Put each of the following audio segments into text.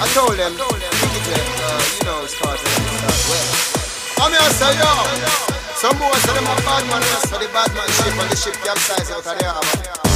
I told them, DJ, uh, you know it's called well. I'm here say yo. Some boys say them a bad man, so the bad man ship on the ship capsize out of the harbor.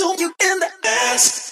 don't you in the ass.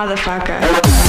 motherfucker.